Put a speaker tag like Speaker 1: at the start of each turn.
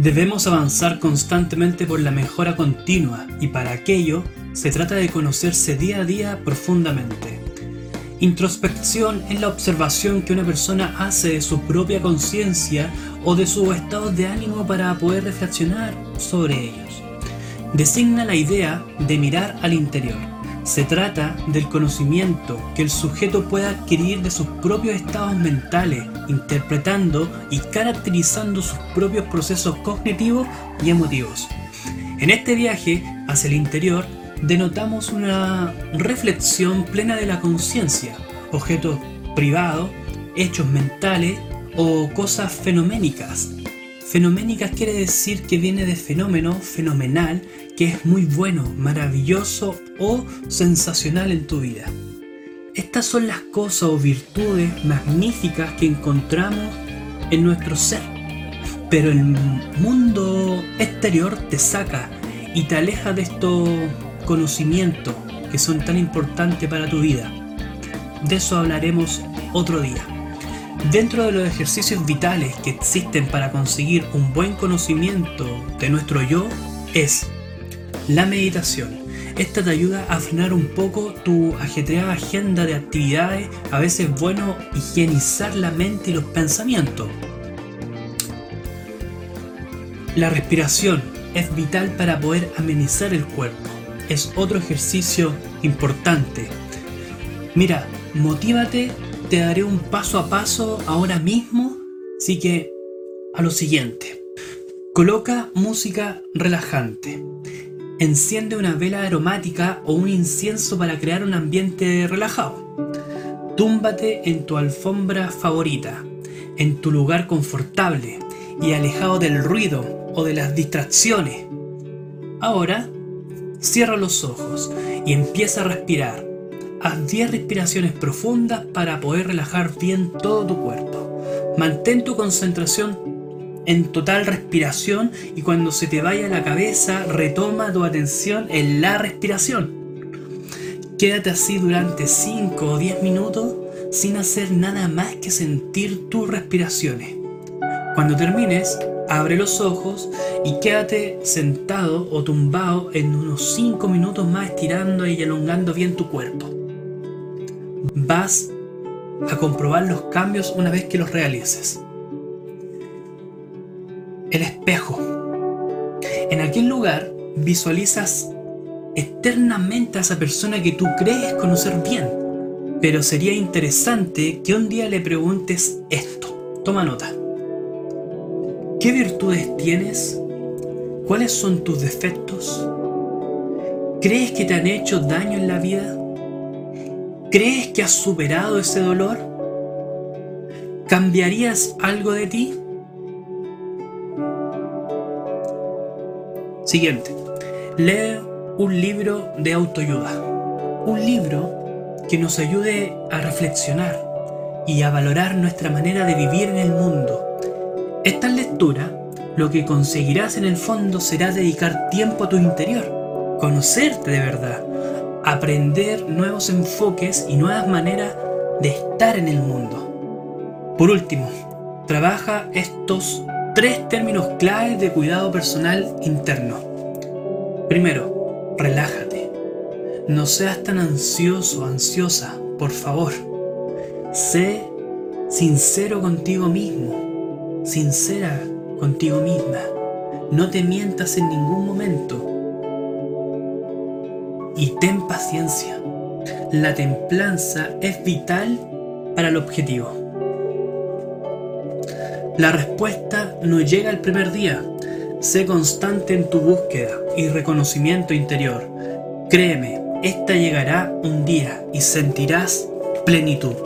Speaker 1: Debemos avanzar constantemente por la mejora continua y para aquello se trata de conocerse día a día profundamente. Introspección es la observación que una persona hace de su propia conciencia o de su estado de ánimo para poder reflexionar sobre ellos. Designa la idea de mirar al interior. Se trata del conocimiento que el sujeto puede adquirir de sus propios estados mentales, interpretando y caracterizando sus propios procesos cognitivos y emotivos. En este viaje hacia el interior, denotamos una reflexión plena de la conciencia, objetos privados, hechos mentales o cosas fenoménicas. Fenoménicas quiere decir que viene de fenómeno, fenomenal, que es muy bueno, maravilloso o sensacional en tu vida. Estas son las cosas o virtudes magníficas que encontramos en nuestro ser. Pero el mundo exterior te saca y te aleja de estos conocimientos que son tan importantes para tu vida. De eso hablaremos otro día. Dentro de los ejercicios vitales que existen para conseguir un buen conocimiento de nuestro yo es la meditación. Esta te ayuda a frenar un poco tu ajetreada agenda de actividades. A veces es bueno higienizar la mente y los pensamientos. La respiración es vital para poder amenizar el cuerpo. Es otro ejercicio importante. Mira, motívate, te daré un paso a paso ahora mismo. Así que a lo siguiente. Coloca música relajante. Enciende una vela aromática o un incienso para crear un ambiente relajado. Túmbate en tu alfombra favorita, en tu lugar confortable y alejado del ruido o de las distracciones. Ahora, cierra los ojos y empieza a respirar. Haz 10 respiraciones profundas para poder relajar bien todo tu cuerpo. Mantén tu concentración en total respiración y cuando se te vaya la cabeza retoma tu atención en la respiración. Quédate así durante 5 o 10 minutos sin hacer nada más que sentir tus respiraciones. Cuando termines, abre los ojos y quédate sentado o tumbado en unos 5 minutos más estirando y elongando bien tu cuerpo. Vas a comprobar los cambios una vez que los realices. El espejo. En aquel lugar visualizas eternamente a esa persona que tú crees conocer bien. Pero sería interesante que un día le preguntes esto. Toma nota. ¿Qué virtudes tienes? ¿Cuáles son tus defectos? ¿Crees que te han hecho daño en la vida? ¿Crees que has superado ese dolor? ¿Cambiarías algo de ti? Siguiente. Lee un libro de autoayuda. Un libro que nos ayude a reflexionar y a valorar nuestra manera de vivir en el mundo esta lectura lo que conseguirás en el fondo será dedicar tiempo a tu interior, conocerte de verdad, aprender nuevos enfoques y nuevas maneras de estar en el mundo. Por último, trabaja estos tres términos claves de cuidado personal interno. Primero, relájate. No seas tan ansioso, ansiosa, por favor. Sé sincero contigo mismo sincera contigo misma. No te mientas en ningún momento. Y ten paciencia. La templanza es vital para el objetivo. La respuesta no llega el primer día. Sé constante en tu búsqueda y reconocimiento interior. Créeme, esta llegará un día y sentirás plenitud.